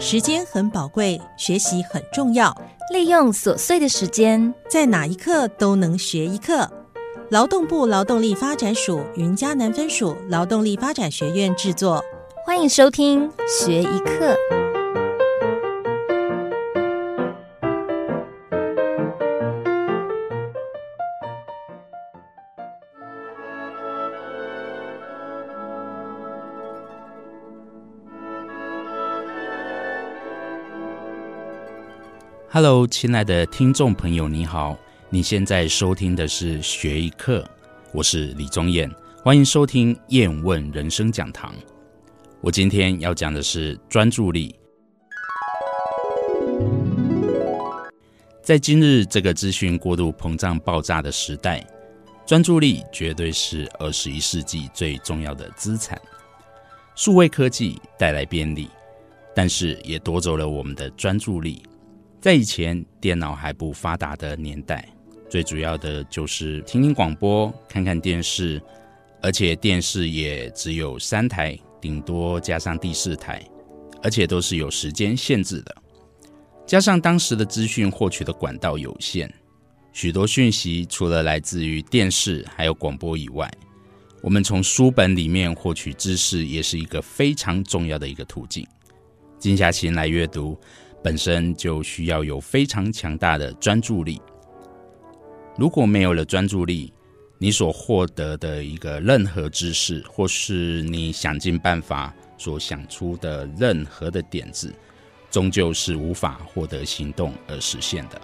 时间很宝贵，学习很重要。利用琐碎的时间，在哪一刻都能学一课。劳动部劳动力发展署云嘉南分署劳动力发展学院制作，欢迎收听学一课。Hello，亲爱的听众朋友，你好！你现在收听的是学一课，我是李宗彦，欢迎收听燕问人生讲堂。我今天要讲的是专注力。在今日这个资讯过度膨胀爆炸的时代，专注力绝对是二十一世纪最重要的资产。数位科技带来便利，但是也夺走了我们的专注力。在以前电脑还不发达的年代，最主要的就是听听广播、看看电视，而且电视也只有三台，顶多加上第四台，而且都是有时间限制的。加上当时的资讯获取的管道有限，许多讯息除了来自于电视还有广播以外，我们从书本里面获取知识也是一个非常重要的一个途径。静下心来阅读。本身就需要有非常强大的专注力。如果没有了专注力，你所获得的一个任何知识，或是你想尽办法所想出的任何的点子，终究是无法获得行动而实现的。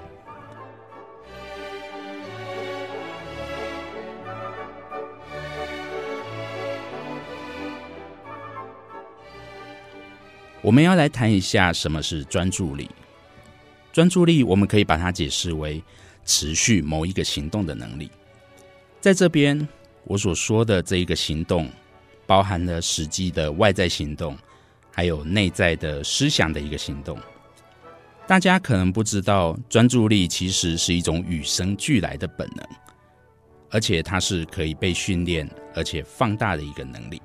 我们要来谈一下什么是专注力。专注力，我们可以把它解释为持续某一个行动的能力。在这边，我所说的这一个行动，包含了实际的外在行动，还有内在的思想的一个行动。大家可能不知道，专注力其实是一种与生俱来的本能，而且它是可以被训练而且放大的一个能力。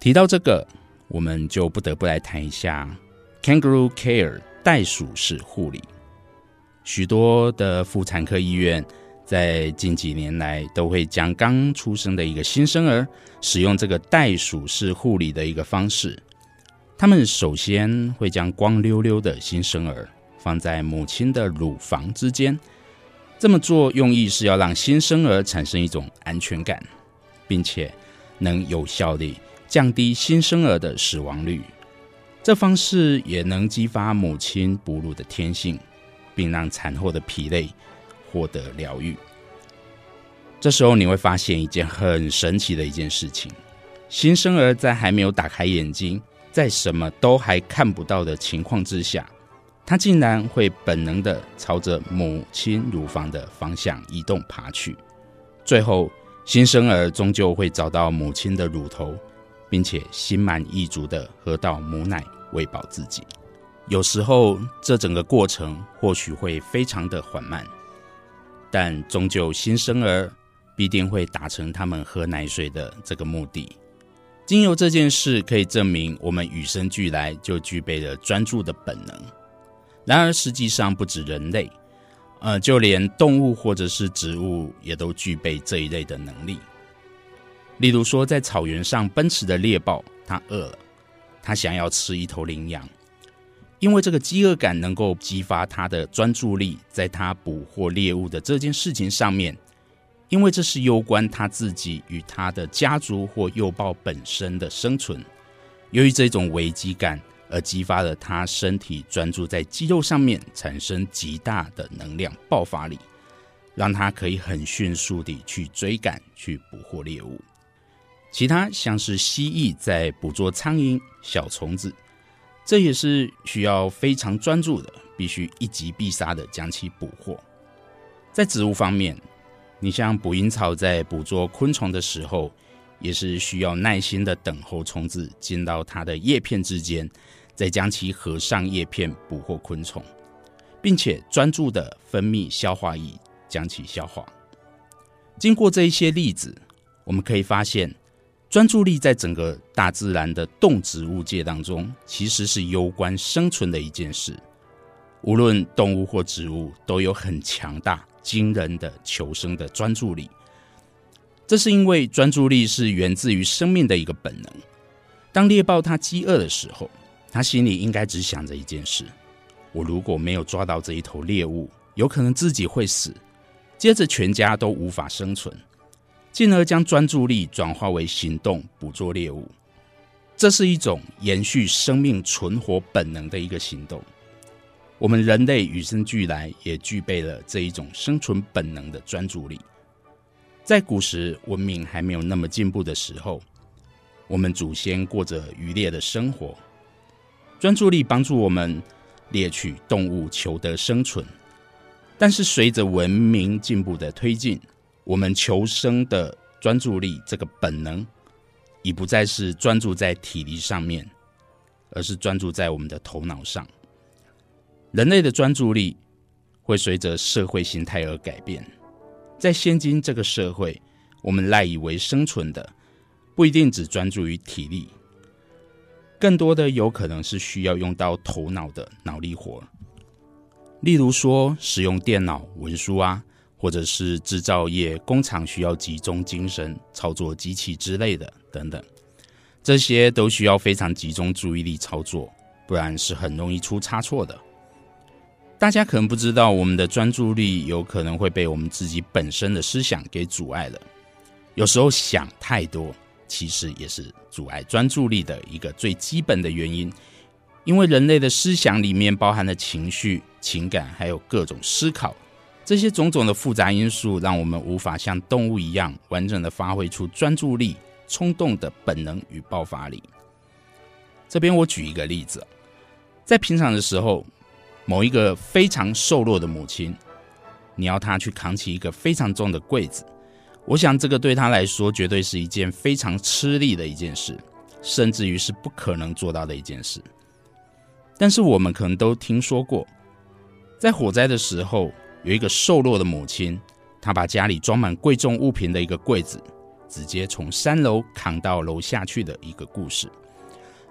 提到这个。我们就不得不来谈一下 Kangaroo Care 袋鼠式护理。许多的妇产科医院在近几年来都会将刚出生的一个新生儿使用这个袋鼠式护理的一个方式。他们首先会将光溜溜的新生儿放在母亲的乳房之间，这么做用意是要让新生儿产生一种安全感，并且能有效地。降低新生儿的死亡率，这方式也能激发母亲哺乳的天性，并让产后的疲累获得疗愈。这时候你会发现一件很神奇的一件事情：新生儿在还没有打开眼睛，在什么都还看不到的情况之下，他竟然会本能的朝着母亲乳房的方向移动爬去。最后，新生儿终究会找到母亲的乳头。并且心满意足的喝到母奶喂饱自己。有时候这整个过程或许会非常的缓慢，但终究新生儿必定会达成他们喝奶水的这个目的。经由这件事可以证明，我们与生俱来就具备了专注的本能。然而实际上不止人类，呃，就连动物或者是植物也都具备这一类的能力。例如说，在草原上奔驰的猎豹，它饿了，它想要吃一头羚羊，因为这个饥饿感能够激发它的专注力，在它捕获猎物的这件事情上面，因为这是攸关它自己与它的家族或幼豹本身的生存。由于这种危机感，而激发了它身体专注在肌肉上面，产生极大的能量爆发力，让它可以很迅速地去追赶、去捕获猎物。其他像是蜥蜴在捕捉苍蝇、小虫子，这也是需要非常专注的，必须一击必杀的将其捕获。在植物方面，你像捕蝇草在捕捉昆虫的时候，也是需要耐心的等候虫子进到它的叶片之间，再将其合上叶片捕获昆虫，并且专注的分泌消化液将其消化。经过这一些例子，我们可以发现。专注力在整个大自然的动植物界当中，其实是攸关生存的一件事。无论动物或植物，都有很强大、惊人的求生的专注力。这是因为专注力是源自于生命的一个本能。当猎豹它饥饿的时候，它心里应该只想着一件事：我如果没有抓到这一头猎物，有可能自己会死，接着全家都无法生存，进而将专注力转化为行动，捕捉猎物。这是一种延续生命存活本能的一个行动。我们人类与生俱来也具备了这一种生存本能的专注力。在古时文明还没有那么进步的时候，我们祖先过着渔猎的生活，专注力帮助我们猎取动物，求得生存。但是随着文明进步的推进，我们求生的专注力这个本能，已不再是专注在体力上面，而是专注在我们的头脑上。人类的专注力会随着社会形态而改变。在现今这个社会，我们赖以为生存的不一定只专注于体力，更多的有可能是需要用到头脑的脑力活。例如说，使用电脑文书啊，或者是制造业工厂需要集中精神操作机器之类的等等，这些都需要非常集中注意力操作，不然是很容易出差错的。大家可能不知道，我们的专注力有可能会被我们自己本身的思想给阻碍了。有时候想太多，其实也是阻碍专注力的一个最基本的原因。因为人类的思想里面包含了情绪、情感，还有各种思考，这些种种的复杂因素，让我们无法像动物一样完整的发挥出专注力、冲动的本能与爆发力。这边我举一个例子，在平常的时候。某一个非常瘦弱的母亲，你要她去扛起一个非常重的柜子，我想这个对她来说绝对是一件非常吃力的一件事，甚至于是不可能做到的一件事。但是我们可能都听说过，在火灾的时候，有一个瘦弱的母亲，她把家里装满贵重物品的一个柜子，直接从三楼扛到楼下去的一个故事。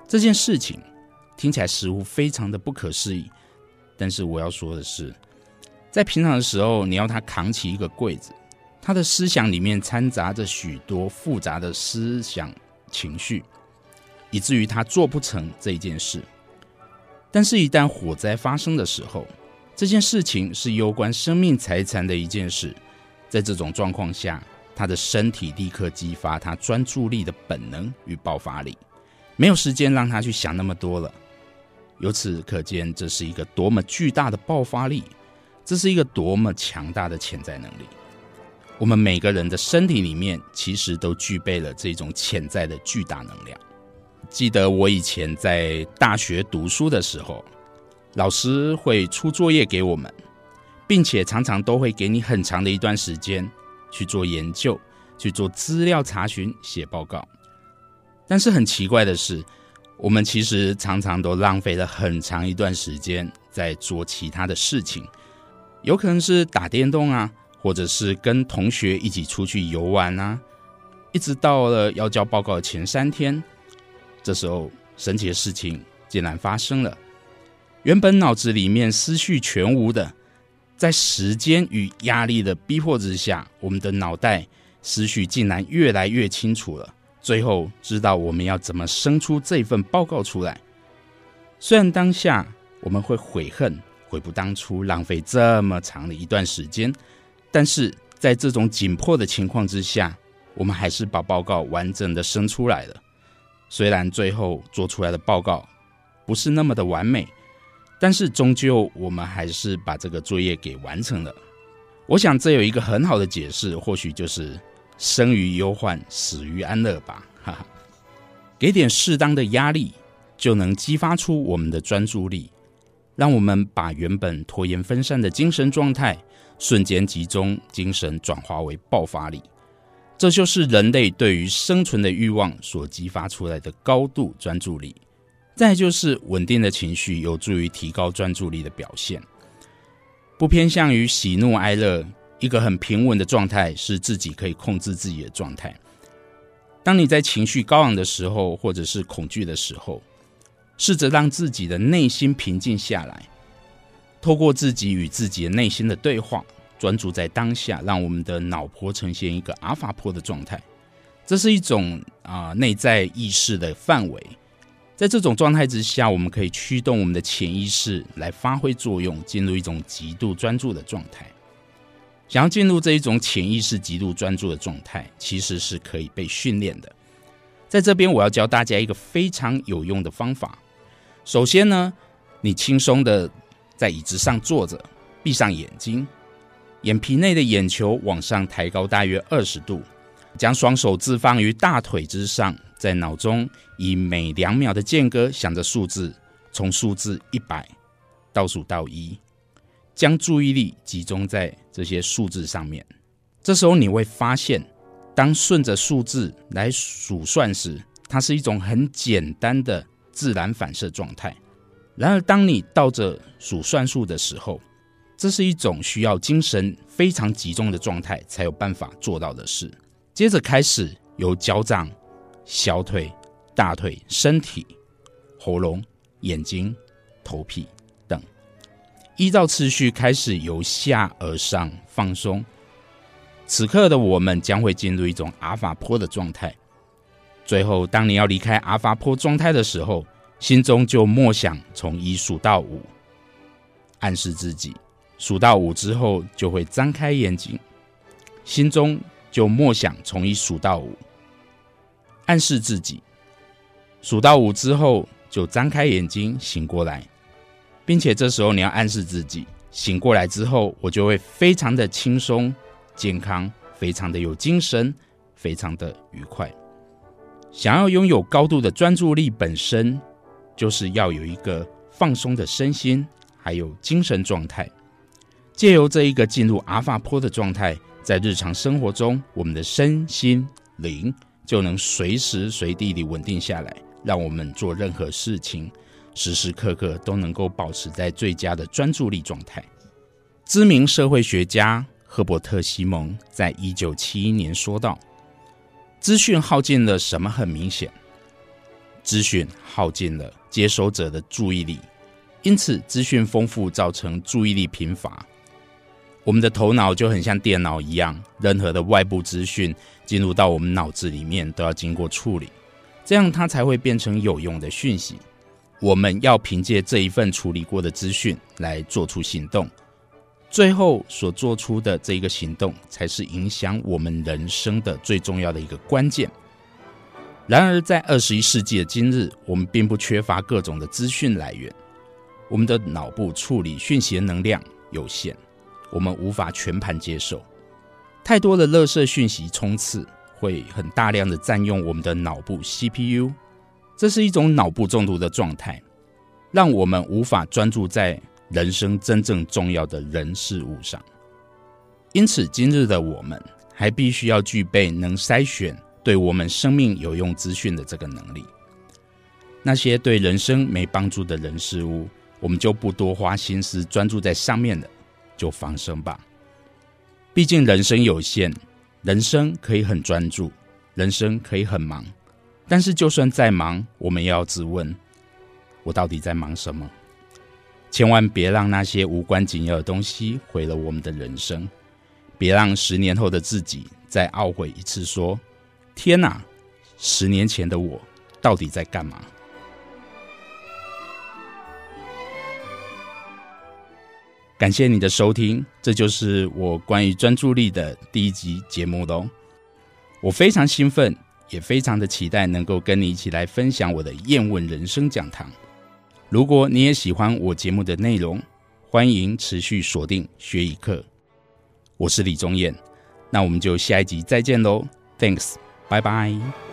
这件事情听起来似乎非常的不可思议。但是我要说的是，在平常的时候，你要他扛起一个柜子，他的思想里面掺杂着许多复杂的思想情绪，以至于他做不成这件事。但是，一旦火灾发生的时候，这件事情是攸关生命财产的一件事，在这种状况下，他的身体立刻激发他专注力的本能与爆发力，没有时间让他去想那么多了。由此可见，这是一个多么巨大的爆发力，这是一个多么强大的潜在能力。我们每个人的身体里面，其实都具备了这种潜在的巨大能量。记得我以前在大学读书的时候，老师会出作业给我们，并且常常都会给你很长的一段时间去做研究、去做资料查询、写报告。但是很奇怪的是。我们其实常常都浪费了很长一段时间在做其他的事情，有可能是打电动啊，或者是跟同学一起出去游玩啊，一直到了要交报告的前三天，这时候神奇的事情竟然发生了。原本脑子里面思绪全无的，在时间与压力的逼迫之下，我们的脑袋思绪竟然越来越清楚了。最后知道我们要怎么生出这份报告出来。虽然当下我们会悔恨、悔不当初，浪费这么长的一段时间，但是在这种紧迫的情况之下，我们还是把报告完整的生出来了。虽然最后做出来的报告不是那么的完美，但是终究我们还是把这个作业给完成了。我想这有一个很好的解释，或许就是。生于忧患，死于安乐吧，哈哈。给点适当的压力，就能激发出我们的专注力，让我们把原本拖延分散的精神状态，瞬间集中精神，转化为爆发力。这就是人类对于生存的欲望所激发出来的高度专注力。再就是稳定的情绪，有助于提高专注力的表现，不偏向于喜怒哀乐。一个很平稳的状态是自己可以控制自己的状态。当你在情绪高昂的时候，或者是恐惧的时候，试着让自己的内心平静下来，透过自己与自己的内心的对话，专注在当下，让我们的脑波呈现一个阿法波的状态。这是一种啊内在意识的范围。在这种状态之下，我们可以驱动我们的潜意识来发挥作用，进入一种极度专注的状态。想要进入这一种潜意识极度专注的状态，其实是可以被训练的。在这边，我要教大家一个非常有用的方法。首先呢，你轻松的在椅子上坐着，闭上眼睛，眼皮内的眼球往上抬高大约二十度，将双手置放于大腿之上，在脑中以每两秒的间隔想着数字，从数字一百倒数到一。将注意力集中在这些数字上面，这时候你会发现，当顺着数字来数算时，它是一种很简单的自然反射状态。然而，当你倒着数算数的时候，这是一种需要精神非常集中的状态才有办法做到的事。接着开始由脚掌、小腿、大腿、身体、喉咙、眼睛、头皮等。依照次序开始由下而上放松，此刻的我们将会进入一种阿法波的状态。最后，当你要离开阿法波状态的时候，心中就默想从一数到五，暗示自己数到五之后就会张开眼睛，心中就默想从一数到五，暗示自己数到五之后就张开眼睛醒过来。并且这时候你要暗示自己，醒过来之后，我就会非常的轻松、健康，非常的有精神，非常的愉快。想要拥有高度的专注力，本身就是要有一个放松的身心，还有精神状态。借由这一个进入阿法波的状态，在日常生活中，我们的身心灵就能随时随地的稳定下来，让我们做任何事情。时时刻刻都能够保持在最佳的专注力状态。知名社会学家赫伯特·西蒙在一九七一年说道：“资讯耗尽了什么？很明显，资讯耗尽了接收者的注意力，因此资讯丰富造成注意力贫乏。我们的头脑就很像电脑一样，任何的外部资讯进入到我们脑子里面都要经过处理，这样它才会变成有用的讯息。”我们要凭借这一份处理过的资讯来做出行动，最后所做出的这一个行动，才是影响我们人生的最重要的一个关键。然而，在二十一世纪的今日，我们并不缺乏各种的资讯来源，我们的脑部处理讯息的能量有限，我们无法全盘接受太多的垃圾讯息冲刺，会很大量的占用我们的脑部 CPU。这是一种脑部中毒的状态，让我们无法专注在人生真正重要的人事物上。因此，今日的我们还必须要具备能筛选对我们生命有用资讯的这个能力。那些对人生没帮助的人事物，我们就不多花心思专注在上面了，就放生吧。毕竟人生有限，人生可以很专注，人生可以很忙。但是，就算再忙，我们也要自问：我到底在忙什么？千万别让那些无关紧要的东西毁了我们的人生。别让十年后的自己再懊悔一次，说：“天哪，十年前的我到底在干嘛？”感谢你的收听，这就是我关于专注力的第一集节目喽。我非常兴奋。也非常的期待能够跟你一起来分享我的燕问人生讲堂。如果你也喜欢我节目的内容，欢迎持续锁定学一课。我是李宗彦，那我们就下一集再见喽。Thanks，拜拜。